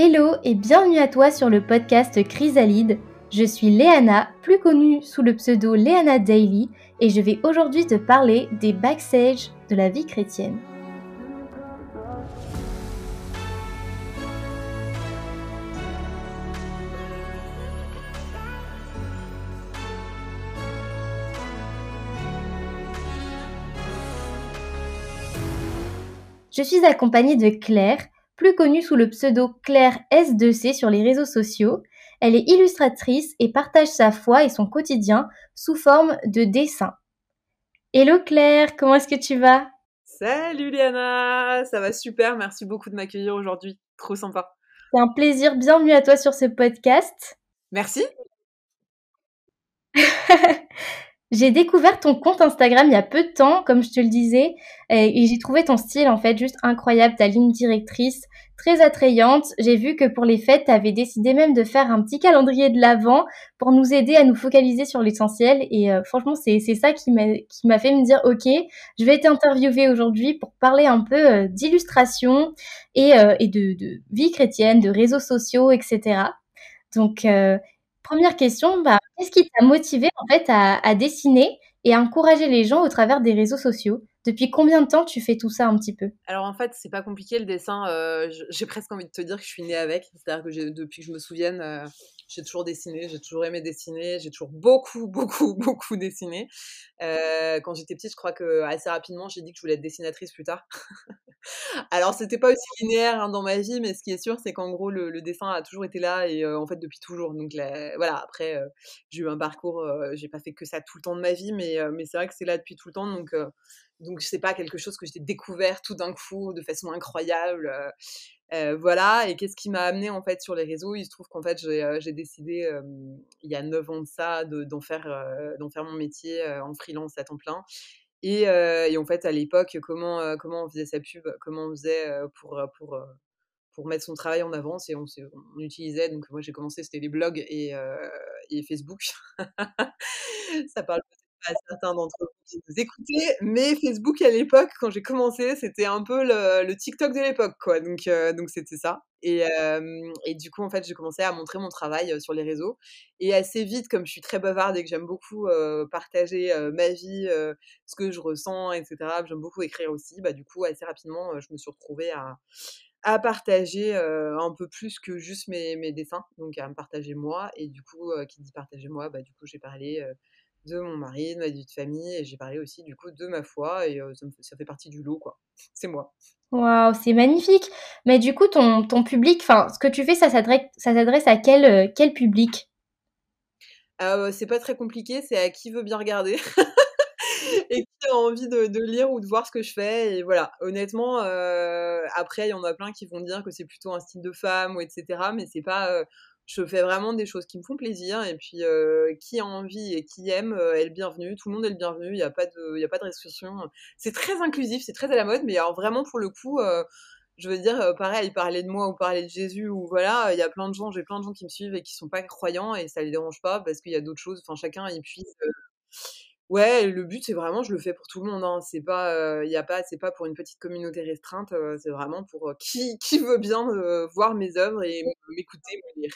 Hello et bienvenue à toi sur le podcast Chrysalide. Je suis Léana, plus connue sous le pseudo Léana Daily, et je vais aujourd'hui te parler des backstage de la vie chrétienne. Je suis accompagnée de Claire, plus connue sous le pseudo Claire S2C sur les réseaux sociaux. Elle est illustratrice et partage sa foi et son quotidien sous forme de dessins. Hello Claire, comment est-ce que tu vas? Salut Liana, ça va super, merci beaucoup de m'accueillir aujourd'hui, trop sympa. C'est un plaisir, bienvenue à toi sur ce podcast. Merci. J'ai découvert ton compte Instagram il y a peu de temps, comme je te le disais, et j'ai trouvé ton style en fait juste incroyable, ta ligne directrice très attrayante. J'ai vu que pour les fêtes, tu avais décidé même de faire un petit calendrier de l'avant pour nous aider à nous focaliser sur l'essentiel. Et euh, franchement, c'est ça qui m'a fait me dire, ok, je vais t'interviewer aujourd'hui pour parler un peu euh, d'illustration et, euh, et de, de, vie chrétienne, de réseaux sociaux, etc. Donc, première question, bah, qu'est-ce qui t'a motivé en fait à, dessiner et à encourager les gens au travers des réseaux sociaux? Depuis combien de temps tu fais tout ça un petit peu? Alors en fait, c'est pas compliqué le dessin. Euh, j'ai presque envie de te dire que je suis née avec. C'est-à-dire que depuis que je me souvienne, euh, j'ai toujours dessiné, j'ai toujours aimé dessiner, j'ai toujours beaucoup, beaucoup, beaucoup dessiné. Euh, quand j'étais petite, je crois que assez rapidement, j'ai dit que je voulais être dessinatrice plus tard. Alors, c'était pas aussi linéaire hein, dans ma vie, mais ce qui est sûr, c'est qu'en gros, le, dessin a toujours été là et en fait depuis toujours. Donc voilà, après, j'ai eu un parcours, j'ai pas fait que ça tout le temps de ma vie, mais, mais c'est vrai que c'est là depuis tout le temps. Donc, donc c'est pas quelque chose que j'ai découvert tout d'un coup de façon incroyable. voilà, et qu'est-ce qui m'a amené en fait sur les réseaux? Il se trouve qu'en fait j'ai décidé il y a 9 ans de ça d'en faire mon métier en freelance à temps plein. Et, et, en fait, à l'époque, comment, comment on faisait sa pub, comment on faisait pour, pour, pour mettre son travail en avance et on, on utilisait, donc moi j'ai commencé, c'était les blogs et, et Facebook. ça parle à certains d'entre vous qui nous écoutez, mais Facebook à l'époque, quand j'ai commencé, c'était un peu le, TikTok de l'époque, quoi. Donc, euh, donc c'était ça. Et, et, du coup, en fait, j'ai commencé à montrer mon travail sur les réseaux. Et assez vite, comme je suis très bavarde et que j'aime beaucoup partager ma vie, ce que je ressens, etc., j'aime beaucoup écrire aussi, bah, du coup, assez rapidement, je me suis retrouvée à, à partager un peu plus que juste mes, dessins, donc à me partager moi. Et du coup, qui dit partager moi, bah, du coup, j'ai parlé de mon mari, de ma vie de famille, et j'ai parlé aussi du coup de ma foi, et ça, fait, partie du lot, quoi. C'est moi. Waouh, c'est magnifique. Mais du coup, ton, ton public, enfin, ce que tu fais, ça s'adresse à quel, quel public? Ah, C'est pas très compliqué, c'est à qui veut bien regarder. et qui a envie de, lire ou de voir ce que je fais. Et voilà, honnêtement, après, il y en a plein qui vont dire que c'est plutôt un style de femme, ou etc. Mais c'est pas je fais vraiment des choses qui me font plaisir et puis qui a envie et qui aime est le bienvenu. Tout le monde est le bienvenu. Il n'y a pas de, il a pas de restriction. C'est très inclusif, c'est très à la mode, mais alors vraiment pour le coup, je veux dire, pareil, parler de moi ou parler de Jésus ou voilà, il y a plein de gens, j'ai plein de gens qui me suivent et qui sont pas croyants et ça les dérange pas parce qu'il y a d'autres choses. Enfin, chacun il puisse. Ouais, le but c'est vraiment, je le fais pour tout le monde. Hein. C'est pas, il y a pas, c'est pas pour une petite communauté restreinte. c'est vraiment pour qui, qui veut bien voir mes œuvres et m'écouter, me lire.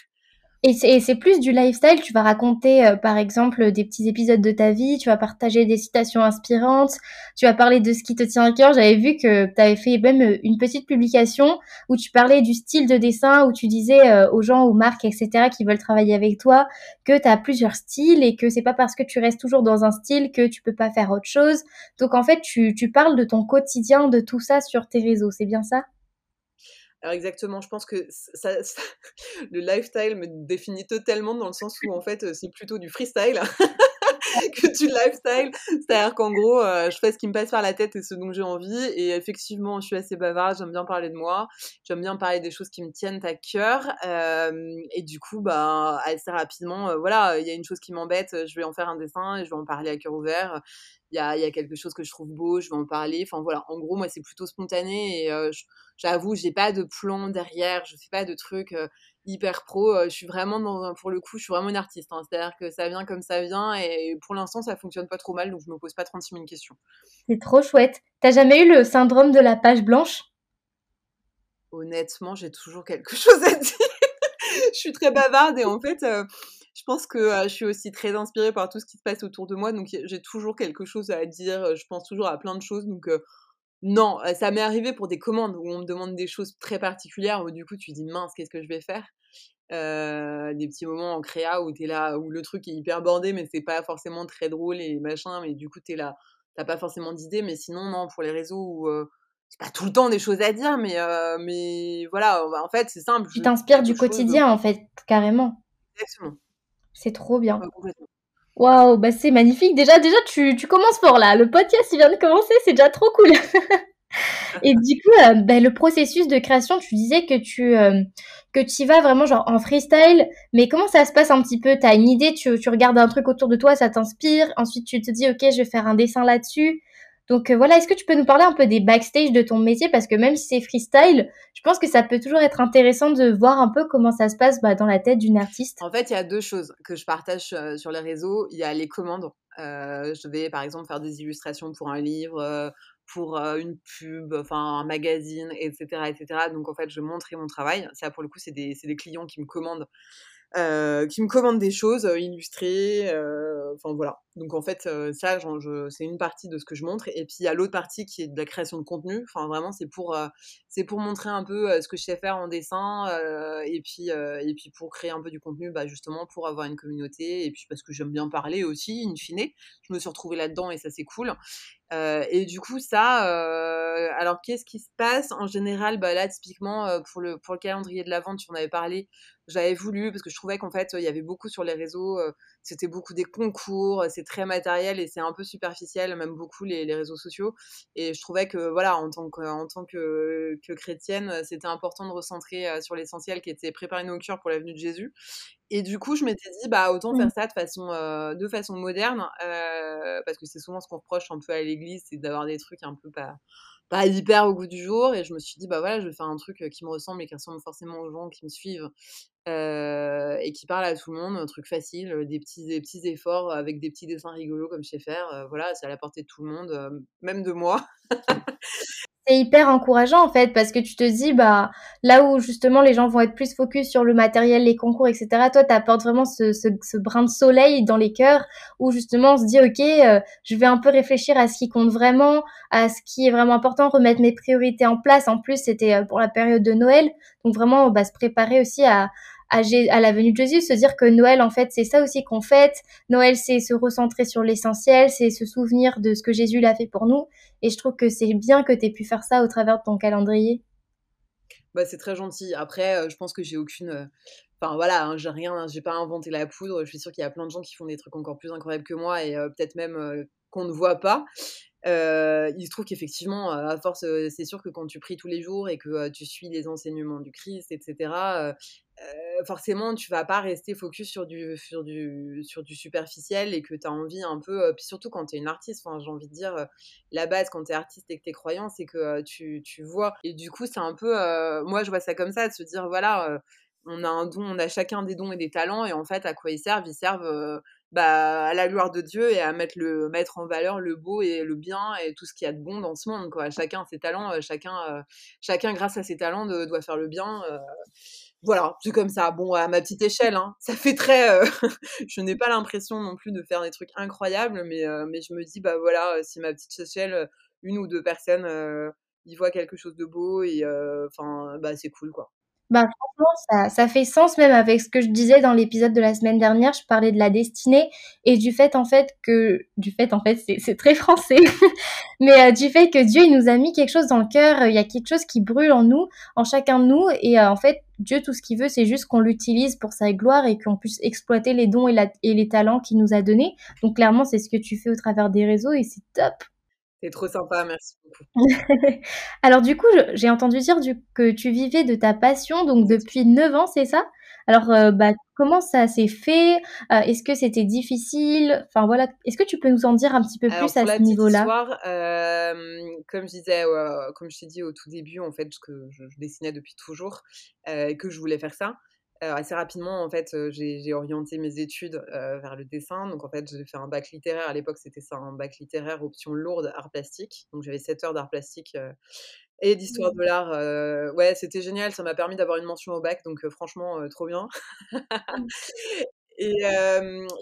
Et c'est plus du lifestyle, tu vas raconter euh, par exemple des petits épisodes de ta vie, tu vas partager des citations inspirantes, tu vas parler de ce qui te tient à cœur. J'avais vu que tu avais fait même euh, une petite publication où tu parlais du style de dessin, où tu disais euh, aux gens, aux marques, etc., qui veulent travailler avec toi, que tu as plusieurs styles et que c'est pas parce que tu restes toujours dans un style que tu peux pas faire autre chose. Donc en fait, tu, tu parles de ton quotidien, de tout ça sur tes réseaux, c'est bien ça? Alors exactement, je pense que ça, le lifestyle me définit totalement dans le sens où en fait c'est plutôt du freestyle que du lifestyle. C'est-à-dire qu'en gros, euh, je fais ce qui me passe par la tête et ce dont j'ai envie. Et effectivement, je suis assez bavarde, j'aime bien parler de moi, j'aime bien parler des choses qui me tiennent à cœur. Euh, et du coup, bah, assez rapidement, euh, voilà, il y a une chose qui m'embête, je vais en faire un dessin et je vais en parler à cœur ouvert il y a, y a, quelque chose que je trouve beau, je vais en parler. Enfin voilà, en gros, moi, c'est plutôt spontané et j'avoue, j'ai pas de plan derrière, je fais pas de trucs hyper pro. Euh, je suis vraiment dans, pour le coup, je suis vraiment une artiste. Hein. C'est-à-dire que ça vient comme ça vient et pour l'instant, ça fonctionne pas trop mal, donc je me pose pas 36 000 questions. C'est trop chouette. T'as jamais eu le syndrome de la page blanche? Honnêtement, j'ai toujours quelque chose à dire. je suis très bavarde et en fait, je pense que je suis aussi très inspirée par tout ce qui se passe autour de moi, donc j'ai toujours quelque chose à dire. Je pense toujours à plein de choses, donc non, ça m'est arrivé pour des commandes où on me demande des choses très particulières, où du coup tu dis mince, qu'est-ce que je vais faire? Des petits moments en créa où t'es là, où le truc est hyper bordé, mais c'est pas forcément très drôle et machin, mais du coup t'es là, t'as pas forcément d'idée, mais sinon non, pour les réseaux où c'est pas tout le temps des choses à dire, mais mais voilà, en fait c'est simple. Tu t'inspires du quotidien en fait, carrément. Exactement. C'est trop bien. Waouh, bah c'est magnifique. Déjà, déjà, tu, tu commences fort là. Le podcast, il vient de commencer, c'est déjà trop cool. Et du coup, euh, bah, le processus de création, tu disais que tu euh, que tu vas vraiment genre en freestyle, mais comment ça se passe un petit peu? T'as une idée, tu, tu regardes un truc autour de toi, ça t'inspire, ensuite tu te dis ok, je vais faire un dessin là-dessus. Donc euh, voilà, est-ce que tu peux nous parler un peu des backstage de ton métier? Parce que même si c'est freestyle, je pense que ça peut toujours être intéressant de voir un peu comment ça se passe bah, dans la tête d'une artiste. En fait, il y a deux choses que je partage sur les réseaux. Il y a les commandes. je vais par exemple faire des illustrations pour un livre, pour une pub, enfin un magazine, etc., etc. Donc en fait, je montrais mon travail. Ça, pour le coup, c'est des, clients qui me commandent qui me commandent des choses illustrées. Enfin voilà. Donc en fait, ça, c'est une partie de ce que je montre. Et puis il y a l'autre partie qui est de la création de contenu. Enfin vraiment, c'est pour, pour montrer un peu ce que je sais faire en dessin. et puis et puis pour créer un peu du contenu, bah, justement pour avoir une communauté. Et puis parce que j'aime bien parler aussi, in fine. Je me suis retrouvée là-dedans et ça c'est cool. et du coup, ça, alors qu'est-ce qui se passe? En général, bah, là, typiquement, pour, le, pour le calendrier de la vente, tu en avais parlé, j'avais voulu, parce que je trouvais qu'en fait, il y avait beaucoup sur les réseaux, c'était beaucoup des concours, c'est très matériel et c'est un peu superficiel, même beaucoup les, les, réseaux sociaux. Et je trouvais que, voilà, en tant que, en tant que, que chrétienne, c'était important de recentrer sur l'essentiel qui était préparer nos cœurs pour la venue de Jésus. Et du coup, je m'étais dit, bah, autant faire ça de façon, de façon moderne, parce que c'est souvent ce qu'on reproche un peu à l'église, c'est d'avoir des trucs un peu pas pas hyper au goût du jour et je me suis dit bah voilà je vais faire un truc qui me ressemble et qui ressemble forcément aux gens qui me suivent et qui parle à tout le monde un truc facile des petits des petits efforts avec des petits dessins rigolos comme je sais faire voilà c'est à la portée de tout le monde même de moi C'est hyper encourageant en fait parce que tu te dis bah là où justement les gens vont être plus focus sur le matériel, les concours, etc. Toi, tu apportes vraiment ce, ce, ce, brin de soleil dans les cœurs où justement on se dit ok, euh, je vais un peu réfléchir à ce qui compte vraiment, à ce qui est vraiment important, remettre mes priorités en place. En plus, c'était euh, pour la période de Noël, donc vraiment bah, se préparer aussi à, à, la venue de Jésus, se dire que Noël, en fait, c'est ça aussi qu'on fête. Noël, c'est se recentrer sur l'essentiel, c'est se souvenir de ce que Jésus l'a fait pour nous. Et je trouve que c'est bien que tu aies pu faire ça au travers de ton calendrier. Bah, c'est très gentil. Après, euh, je pense que j'ai aucune. Euh, enfin voilà, hein, j'ai rien, j'ai pas inventé la poudre. Je suis sûre qu'il y a plein de gens qui font des trucs encore plus incroyables que moi et euh, peut-être même qu'on ne voit pas. il se trouve qu'effectivement, à force, c'est sûr que quand tu pries tous les jours et que tu suis les enseignements du Christ, etc., forcément, tu vas pas rester focus sur du, sur du, sur du superficiel et que tu as envie un peu, puis surtout quand tu es une artiste, j'ai envie de dire, la base quand tu es artiste et que tu es croyant, c'est que tu, tu, vois. Et du coup, c'est un peu, moi je vois ça comme ça, de se dire, voilà, on a un don, on a chacun des dons et des talents, et en fait, à quoi ils servent? Ils servent bah, à la gloire de Dieu et à mettre, le, mettre en valeur le beau et le bien et tout ce qu'il y a de bon dans ce monde. Quoi. Chacun ses talents, chacun, chacun grâce à ses talents doit faire le bien voilà, c'est comme ça. Bon, à ma petite échelle, hein, ça fait très. Euh, je n'ai pas l'impression non plus de faire des trucs incroyables, mais, euh, mais je me dis, bah voilà, si ma petite échelle, une ou deux personnes euh, y voient quelque chose de beau, et enfin, bah c'est cool, quoi. Bah, franchement, ça, ça, fait sens même avec ce que je disais dans l'épisode de la semaine dernière. Je parlais de la destinée et du fait, en fait, que. Du fait, en fait, c'est très français. Mais euh, du fait que Dieu, il nous a mis quelque chose dans le cœur. Il y a quelque chose qui brûle en nous, en chacun de nous. Et euh, en fait, Dieu, tout ce qu'il veut, c'est juste qu'on l'utilise pour sa gloire et qu'on puisse exploiter les dons et, la, et les talents qu'il nous a donnés. Donc, clairement, c'est ce que tu fais au travers des réseaux et c'est top. C'est trop sympa, merci beaucoup. Alors du coup, j'ai entendu dire que tu vivais de ta passion, donc depuis 9 ans, c'est ça? Alors euh, bah, comment ça s'est fait? Euh, Est-ce que c'était difficile? Enfin voilà, est-ce que tu peux nous en dire un petit peu plus à ce niveau-là? euh, Comme je disais, comme je t'ai dit au tout début, en fait, que je, je dessinais depuis toujours, que je voulais faire ça. Euh, assez rapidement, en fait, euh, j'ai orienté mes études euh, vers le dessin. Donc, en fait, j'ai fait un bac littéraire. À l'époque, c'était ça, un bac littéraire option lourde, art plastique. Donc, j'avais 7 heures d'art plastique et d'histoire de l'art. ouais, c'était génial. Ça m'a permis d'avoir une mention au bac, donc franchement, trop bien. Mmh. et,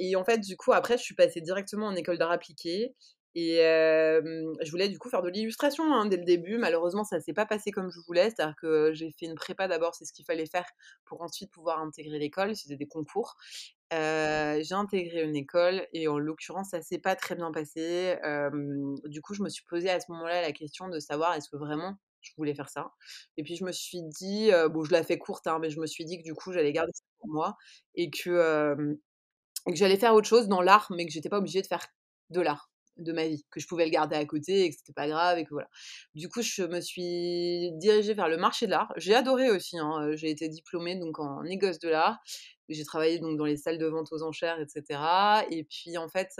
et, en fait, du coup, après, je suis passée directement en école d'art appliqué. Et je voulais du coup faire de l'illustration hein, dès le début. Malheureusement, ça s'est pas passé comme je voulais. C'est-à-dire que j'ai fait une prépa d'abord, c'est ce qu'il fallait faire pour ensuite pouvoir intégrer l'école. C'était des concours. j'ai intégré une école et en l'occurrence, ça s'est pas très bien passé. du coup, je me suis posé à ce moment-là la question de savoir est-ce que vraiment je voulais faire ça. Et puis je me suis dit, bon, je la fais courte, hein, mais je me suis dit que du coup, j'allais garder ça pour moi et que, que j'allais faire autre chose dans l'art, mais que j'étais pas obligée de faire de l'art de ma vie, que je pouvais le garder à côté et que c'était pas grave et que voilà. Du coup, je me suis dirigée vers le marché de l'art. J'ai adoré aussi. Hein, j'ai été diplômée donc en négoce de l'art. J'ai travaillé donc dans les salles de vente aux enchères, etc. Et puis en fait,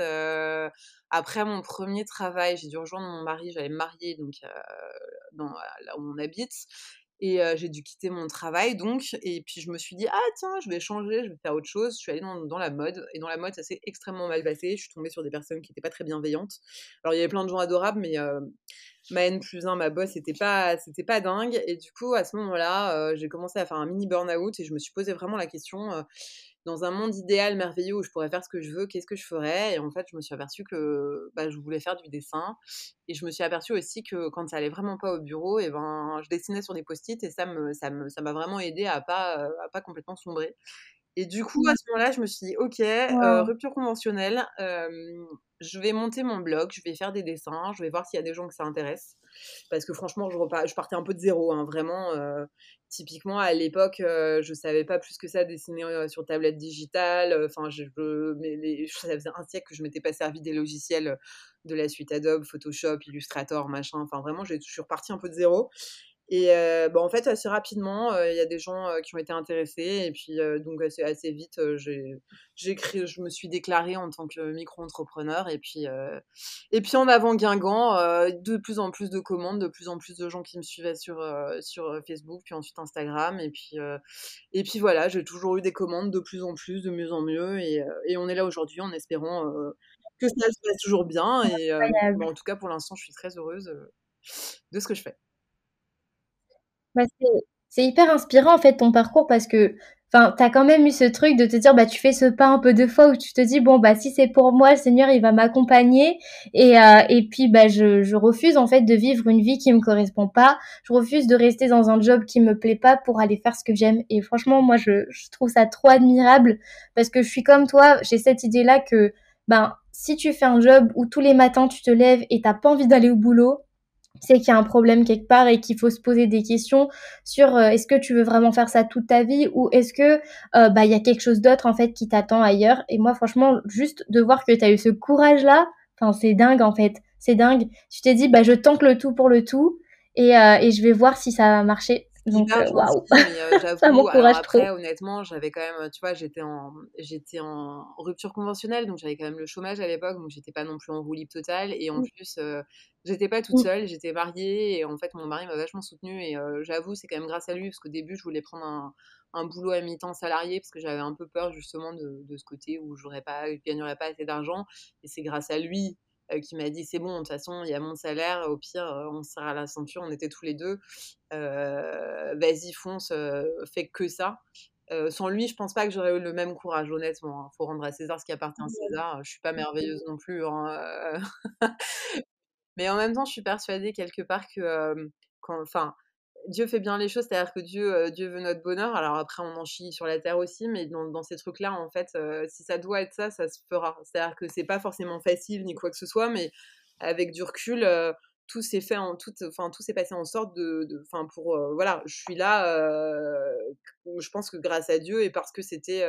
après mon premier travail, j'ai dû rejoindre mon mari. J'allais me marier donc dans là où on habite. Et j'ai dû quitter mon travail, donc. Et puis, je me suis dit, ah, tiens, je vais changer, je vais faire autre chose. Je suis allée dans, la mode. Et dans la mode, ça s'est extrêmement mal passé. Je suis tombée sur des personnes qui n'étaient pas très bienveillantes. Alors, il y avait plein de gens adorables, mais ma N plus 1, ma boss, c'était pas, c'était pas dingue. Et du coup, à ce moment-là, j'ai commencé à faire un mini burn-out et je me suis posé vraiment la question dans un monde idéal merveilleux où je pourrais faire ce que je veux, qu'est-ce que je ferais? Et en fait, je me suis aperçue que bah, je voulais faire du dessin. Et je me suis aperçue aussi que quand ça allait vraiment pas au bureau, et ben, je dessinais sur des post-it et ça me, ça me, ça m'a vraiment aidé à pas, à pas complètement sombrer. Et du coup, à ce moment-là, je me suis dit, ok, rupture conventionnelle, je vais monter mon blog, je vais faire des dessins, je vais voir s'il y a des gens que ça intéresse. Parce que franchement, je, je partais un peu de zéro, hein, vraiment. typiquement, à l'époque, je savais pas plus que ça dessiner sur tablette digitale. Enfin, je, mais ça faisait un siècle que je m'étais pas servi des logiciels de la suite Adobe, Photoshop, Illustrator, machin. Enfin, vraiment, je suis repartie un peu de zéro. Et bah, en fait, assez rapidement, il y a des gens qui ont été intéressés. Et puis, donc, assez, assez vite, j'ai créé, je me suis déclarée en tant que micro-entrepreneur. Et puis, et puis, en avant Guingamp, de plus en plus de commandes, de plus en plus de gens qui me suivaient sur, sur Facebook, puis ensuite Instagram. Et puis, et puis voilà, j'ai toujours eu des commandes de plus en plus, de mieux en mieux. Et, et on est là aujourd'hui en espérant que ça se passe toujours bien. Et en tout cas, pour l'instant, je suis très heureuse de ce que je fais. Bah, c'est hyper inspirant en fait ton parcours parce que enfin tu as quand même eu ce truc de te dire bah tu fais ce pas un peu de fois où tu te dis bon bah si c'est pour moi le Seigneur il va m'accompagner et euh, et puis bah je, je refuse en fait de vivre une vie qui me correspond pas. Je refuse de rester dans un job qui me plaît pas pour aller faire ce que j'aime et franchement moi je, je trouve ça trop admirable parce que je suis comme toi j'ai cette idée là que ben si tu fais un job où tous les matins tu te lèves et t'as pas envie d'aller au boulot c'est qu'il y a un problème quelque part et qu'il faut se poser des questions sur euh, est-ce que tu veux vraiment faire ça toute ta vie ou est-ce que euh, bah il y a quelque chose d'autre en fait qui t'attend ailleurs. Et moi franchement juste de voir que tu as eu ce courage là enfin c'est dingue en fait. C'est dingue. Tu t'es dit bah je tente le tout pour le tout et, euh, et je vais voir si ça va marcher donc, euh, waouh, euh, ça m'encourage après, honnêtement, j'avais quand même, tu vois, j'étais en, j'étais en rupture conventionnelle, donc j'avais quand même le chômage à l'époque, donc j'étais pas non plus en roue libre totale, et en mmh. plus, euh, j'étais pas toute mmh. seule, j'étais mariée, et en fait, mon mari m'a vachement soutenue, et j'avoue, c'est quand même grâce à lui, parce qu'au début, je voulais prendre un, un boulot à mi-temps salarié, parce que j'avais un peu peur justement de, de ce côté où j'aurais pas, je gagnerais pas assez d'argent, et c'est grâce à lui qui m'a dit c'est bon, de toute façon, il y a mon salaire, au pire, euh, on se à la ceinture, on était tous les deux. Euh, vas-y, fonce, fais que ça. sans lui, je pense pas que j'aurais eu le même courage, honnêtement. Il hein. faut rendre à César ce qui appartient à César. Je suis pas merveilleuse non plus. Hein, Mais en même temps, je suis persuadée quelque part que, enfin, Dieu fait bien les choses, c'est-à-dire que Dieu, euh, Dieu veut notre bonheur. Alors après, on en chie sur la terre aussi, mais dans, ces trucs-là, en fait, euh, si ça doit être ça, ça se fera. C'est-à-dire que c'est pas forcément facile ni quoi que ce soit, mais avec du recul, euh, tout s'est fait en tout, enfin tout s'est passé en sorte de, enfin pour voilà, je suis là. je pense que grâce à Dieu et parce que c'était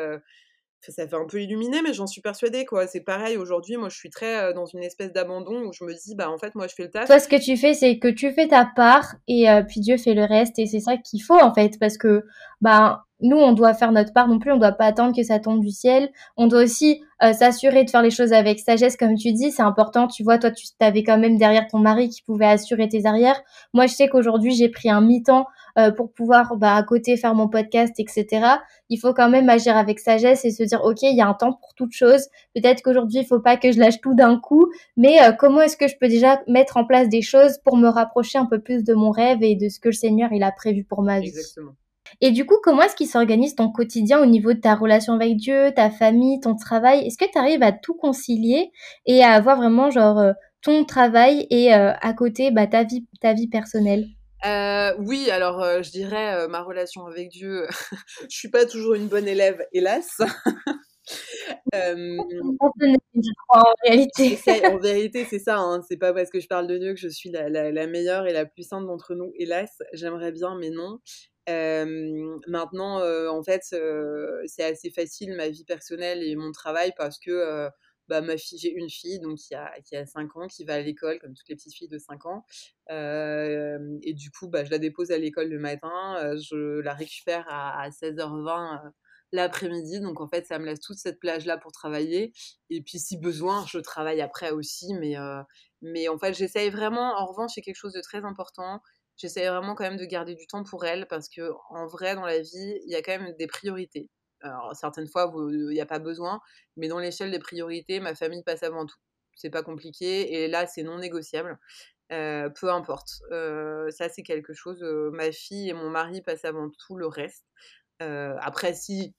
ça fait un peu illuminé, mais j'en suis persuadée, quoi. C'est pareil, aujourd'hui, moi, je suis très euh, dans une espèce d'abandon où je me dis, bah, en fait, moi, je fais le taf. Toi, ce que tu fais, c'est que tu fais ta part et euh, puis Dieu fait le reste et c'est ça qu'il faut, en fait, parce que, bah, nous, on doit faire notre part non plus. On doit pas attendre que ça tombe du ciel. On doit aussi euh, s'assurer de faire les choses avec sagesse, comme tu dis. C'est important. Tu vois, toi, tu avais quand même derrière ton mari qui pouvait assurer tes arrières. Moi, je sais qu'aujourd'hui, j'ai pris un mi-temps euh, pour pouvoir, bah, à côté, faire mon podcast, etc. Il faut quand même agir avec sagesse et se dire, OK, il y a un temps pour toute chose. Peut-être qu'aujourd'hui, il faut pas que je lâche tout d'un coup, mais euh, comment est-ce que je peux déjà mettre en place des choses pour me rapprocher un peu plus de mon rêve et de ce que le Seigneur, il a prévu pour ma vie? Exactement. Et du coup, comment est-ce qu'il s'organise ton quotidien au niveau de ta relation avec Dieu, ta famille, ton travail? Est-ce que tu arrives à tout concilier et à avoir vraiment genre euh, ton travail et euh, à côté bah, ta vie, ta vie personnelle? Euh, oui, alors je dirais ma relation avec Dieu. je suis pas toujours une bonne élève, hélas. en réalité. en vérité, c'est ça. Hein. C'est pas parce que je parle de Dieu que je suis la, la meilleure et la plus sainte d'entre nous, hélas. J'aimerais bien, mais non maintenant, en fait, c'est assez facile ma vie personnelle et mon travail parce que bah, ma fille, j'ai une fille donc qui a, qui a 5 ans, qui va à l'école comme toutes les petites filles de 5 ans. et du coup, bah, je la dépose à l'école le matin, je la récupère à, 16h20 l'après-midi. Donc en fait, ça me laisse toute cette plage-là pour travailler. Et puis si besoin, je travaille après aussi. Mais, mais en fait, j'essaye vraiment, en revanche, c'est quelque chose de très important j'essaie vraiment quand même de garder du temps pour elle parce que en vrai dans la vie il y a quand même des priorités. Alors certaines fois il n'y a pas besoin mais dans l'échelle des priorités ma famille passe avant tout. C'est pas compliqué et là c'est non négociable. Euh, peu importe. Euh, ça c'est quelque chose euh, ma fille et mon mari passent avant tout le reste. Après si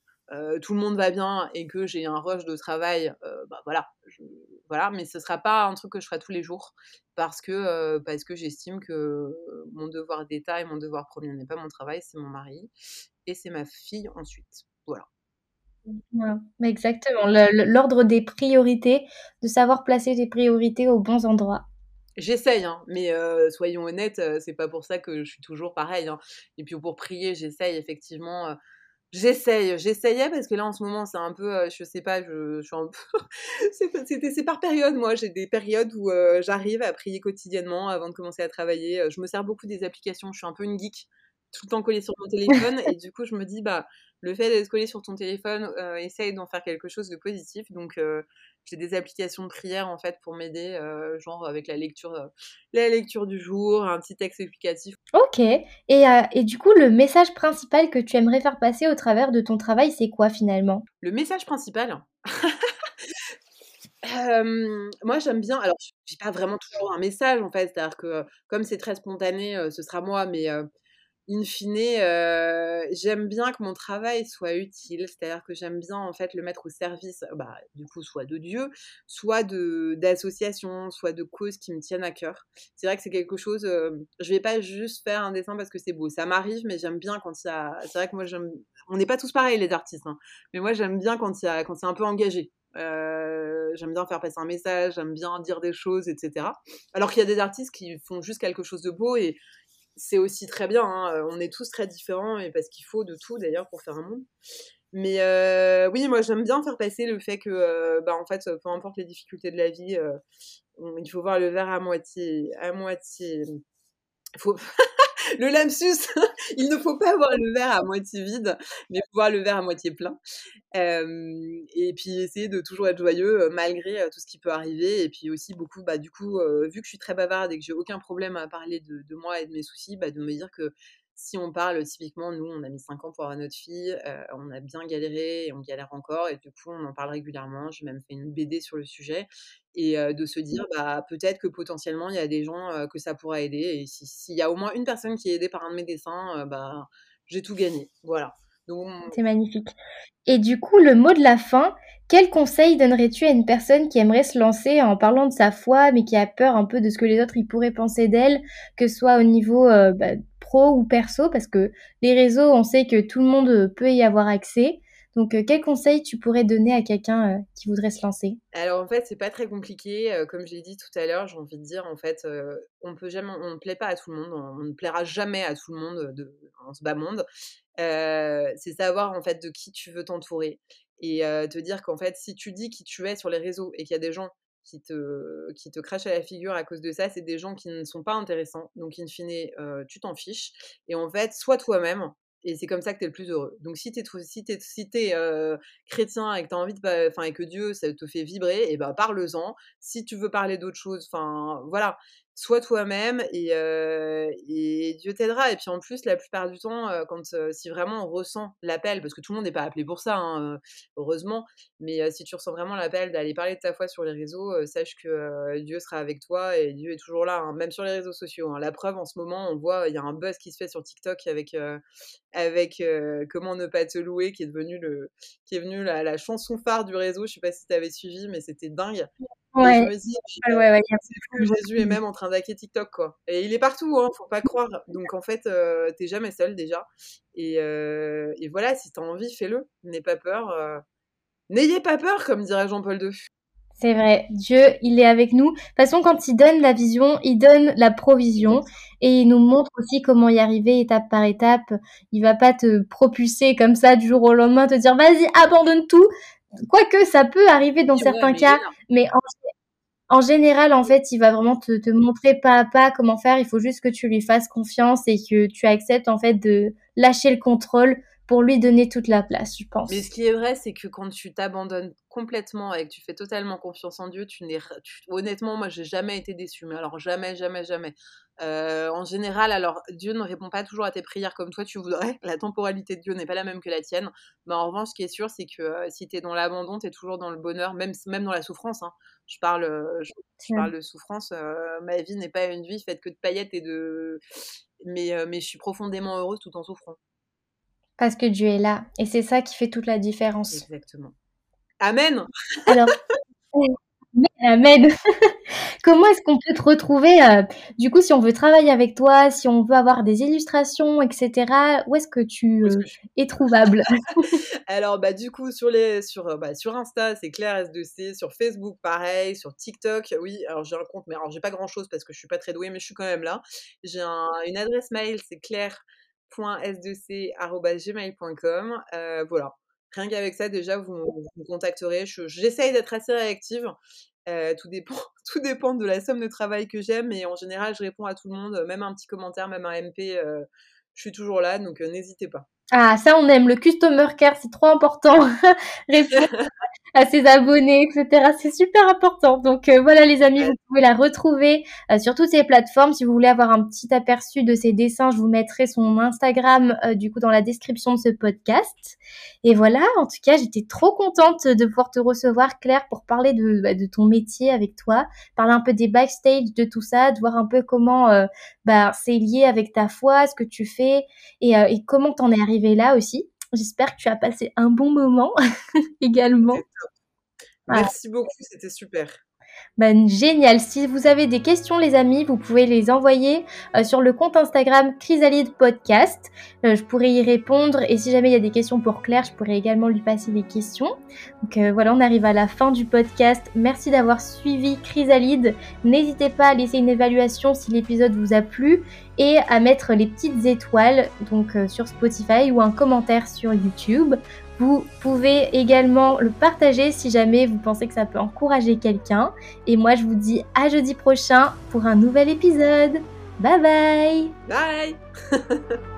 tout le monde va bien et que j'ai un rush de travail, bah voilà, voilà, mais ce sera pas un truc que je ferai tous les jours parce que parce que j'estime que mon devoir d'État et mon devoir premier n'est pas mon travail, c'est mon mari et c'est ma fille ensuite. Voilà. exactement, l'ordre des priorités, de savoir placer tes priorités aux bons endroits. J'essaye, hein, mais soyons honnêtes, c'est pas pour ça que je suis toujours pareil. Hein. Et puis pour prier, j'essaye effectivement J'essaye, j'essayais parce que là en ce moment c'est un peu, je sais pas, je, suis un peu, c'est par période moi, j'ai des périodes où j'arrive à prier quotidiennement avant de commencer à travailler. Je me sers beaucoup des applications, je suis un peu une geek, tout le temps collée sur mon téléphone et du coup je me dis bah le fait d'être collé sur ton téléphone, essaye d'en faire quelque chose de positif. Donc j'ai des applications de prière en fait pour m'aider, euh, genre avec la lecture, euh, la lecture du jour, un petit texte explicatif. Ok. Et, euh, et, du coup, le message principal que tu aimerais faire passer au travers de ton travail, c'est quoi finalement? Le message principal? Moi j'aime bien, alors j'ai pas vraiment toujours un message en fait, c'est-à-dire que comme c'est très spontané, ce sera moi, mais in fine, j'aime bien que mon travail soit utile, c'est-à-dire que j'aime bien en fait le mettre au service, bah, du coup, soit de Dieu, soit de d'associations, soit de causes qui me tiennent à cœur. C'est vrai que c'est quelque chose, je vais pas juste faire un dessin parce que c'est beau, ça m'arrive, mais j'aime bien quand il y a, c'est vrai que moi on n'est pas tous pareils les artistes, hein, mais moi j'aime bien quand il y a, quand c'est un peu engagé. j'aime bien faire passer un message, j'aime bien dire des choses, etc. Alors qu'il y a des artistes qui font juste quelque chose de beau et c'est aussi très bien. Hein, on est tous très différents et parce qu'il faut de tout d'ailleurs pour faire un monde. Mais oui, moi j'aime bien faire passer le fait que, bah, en fait, peu importe les difficultés de la vie, il faut voir le verre à moitié, à moitié. Faut... le lapsus, il ne faut pas voir le verre à moitié vide, mais voir le verre à moitié plein. et puis essayer de toujours être joyeux malgré tout ce qui peut arriver. Et puis aussi beaucoup, bah, du coup, vu que je suis très bavarde et que j'ai aucun problème à parler de, de, moi et de mes soucis, bah, de me dire que si on parle typiquement, nous, on a mis 5 ans pour avoir notre fille, on a bien galéré et on galère encore, et du coup, on en parle régulièrement. J'ai même fait une BD sur le sujet, et de se dire, bah, peut-être que potentiellement, il y a des gens que ça pourra aider, et s'il y a au moins une personne qui est aidée par un de mes dessins, bah, j'ai tout gagné. Voilà. C'est magnifique. Et du coup, le mot de la fin, quel conseil donnerais-tu à une personne qui aimerait se lancer en parlant de sa foi, mais qui a peur un peu de ce que les autres y pourraient penser d'elle, que ce soit au niveau bah, pro ou perso, parce que les réseaux, on sait que tout le monde peut y avoir accès. Donc, quel conseil tu pourrais donner à quelqu'un qui voudrait se lancer? Alors, en fait, c'est pas très compliqué. comme je l'ai dit tout à l'heure, j'ai envie de dire, en fait, on peut on ne plaît pas à tout le monde, on ne plaira jamais à tout le monde de, en ce bas monde. c'est savoir, en fait, de qui tu veux t'entourer et te dire qu'en fait, si tu dis qui tu es sur les réseaux et qu'il y a des gens qui te, qui te crachent à la figure à cause de ça, c'est des gens qui ne sont pas intéressants. Donc, in fine, tu t'en fiches. Et en fait, sois toi-même Et c'est comme ça que tu es le plus heureux. Donc si tu es, si t'es, si chrétien et que tu envie de, et que Dieu, ça te fait vibrer, et ben parle-en. Si tu veux parler d'autre chose, enfin, voilà sois toi-même et, Dieu t'aidera. Et puis en plus, la plupart du temps, quand si vraiment on ressent l'appel, parce que tout le monde n'est pas appelé pour ça, hein, heureusement, mais si tu ressens vraiment l'appel d'aller parler de ta foi sur les réseaux, sache que Dieu sera avec toi et Dieu est toujours là, hein, même sur les réseaux sociaux. Hein. La preuve, en ce moment, on voit, il y a un buzz qui se fait sur TikTok avec, Comment ne pas te louer, qui est devenu la, la chanson phare du réseau. Je sais pas si tu avais suivi, mais c'était dingue. Ouais. Jésus est même en train d'hacker TikTok, quoi. Et il est partout, hein, faut pas croire. Donc en fait, euh, t'es jamais seul déjà. Et, euh, et voilà, si t'as envie, fais-le. N'aie pas peur. Euh. N'ayez pas peur, comme dirait Jean-Paul II. C'est vrai, Dieu, il est avec nous. De toute façon, quand il donne la vision, il donne la provision et il nous montre aussi comment y arriver étape par étape. Il va pas te propulser comme ça du jour au lendemain, te dire vas-y, abandonne tout. Quoique ça peut arriver dans certains cas, mais en, général, en fait, il va vraiment te, te, montrer pas à pas comment faire. Il faut juste que tu lui fasses confiance et que tu acceptes en fait de lâcher le contrôle pour lui donner toute la place, je pense. Mais ce qui est vrai, c'est que quand tu t'abandonnes complètement et que tu fais totalement confiance en Dieu, tu n'es, honnêtement, moi, j'ai jamais été déçue. Mais alors jamais, jamais, jamais. Euh, en général, alors Dieu ne répond pas toujours à tes prières comme toi tu voudrais. La temporalité de Dieu n'est pas la même que la tienne. Mais en revanche, ce qui est sûr, c'est que euh, si tu es dans l'abandon, tu es toujours dans le bonheur, même, même dans la souffrance. Hein. Je, parle, euh, je, parle de souffrance. ma vie n'est pas une vie faite que de paillettes et de. Mais, mais je suis profondément heureuse tout en souffrant. Parce que Dieu est là. Et c'est ça qui fait toute la différence. Exactement. Amen. Alors, amen. Comment est-ce qu'on peut te retrouver euh, Du coup, si on veut travailler avec toi, si on veut avoir des illustrations, etc., où est-ce que tu euh, es trouvable? Alors, bah, du coup, sur, les, sur, euh, bah, sur Insta, c'est Claire S2C. Sur Facebook, pareil. Sur TikTok, oui. Alors, j'ai un compte, mais alors, j'ai pas grand-chose parce que je suis pas très douée, mais je suis quand même là. J'ai une adresse mail, c'est claire s2c.gmail.com. Euh, voilà. Rien qu'avec ça, déjà, vous, me contacterez. J'essaye d'être assez réactive. Euh, tout, dépend, tout dépend de la somme de travail que j'aime, mais en général, je réponds à tout le monde, même un petit commentaire, même un MP. Euh, je suis toujours là, donc n'hésitez pas. Ah, ça, on aime. Le customer care, c'est trop important. À ses abonnés, etc. C'est super important. Donc euh, voilà les amis, vous pouvez la retrouver euh, sur toutes ces plateformes. Si vous voulez avoir un petit aperçu de ses dessins, je vous mettrai son Instagram euh, du coup dans la description de ce podcast. Et voilà, en tout cas, j'étais trop contente de pouvoir te recevoir Claire pour parler de, bah, ton métier avec toi, parler un peu des backstage de tout ça, de voir un peu comment bah, c'est lié avec ta foi, ce que tu fais et, et comment t'en es là aussi. J'espère que tu as passé un bon moment également. Merci beaucoup, c'était super. Ben, génial. Si vous avez des questions, les amis, vous pouvez les envoyer euh, sur le compte Instagram Chrysalide Podcast. Euh, je pourrais y répondre et si jamais il y a des questions pour Claire, je pourrais également lui passer des questions. Donc euh, voilà, on arrive à la fin du podcast. Merci d'avoir suivi Chrysalide. N'hésitez pas à laisser une évaluation si l'épisode vous a plu et à mettre les petites étoiles donc sur Spotify ou un commentaire sur YouTube. Vous pouvez également le partager si jamais vous pensez que ça peut encourager quelqu'un. Et moi, je vous dis à jeudi prochain pour un nouvel épisode. Bye bye Bye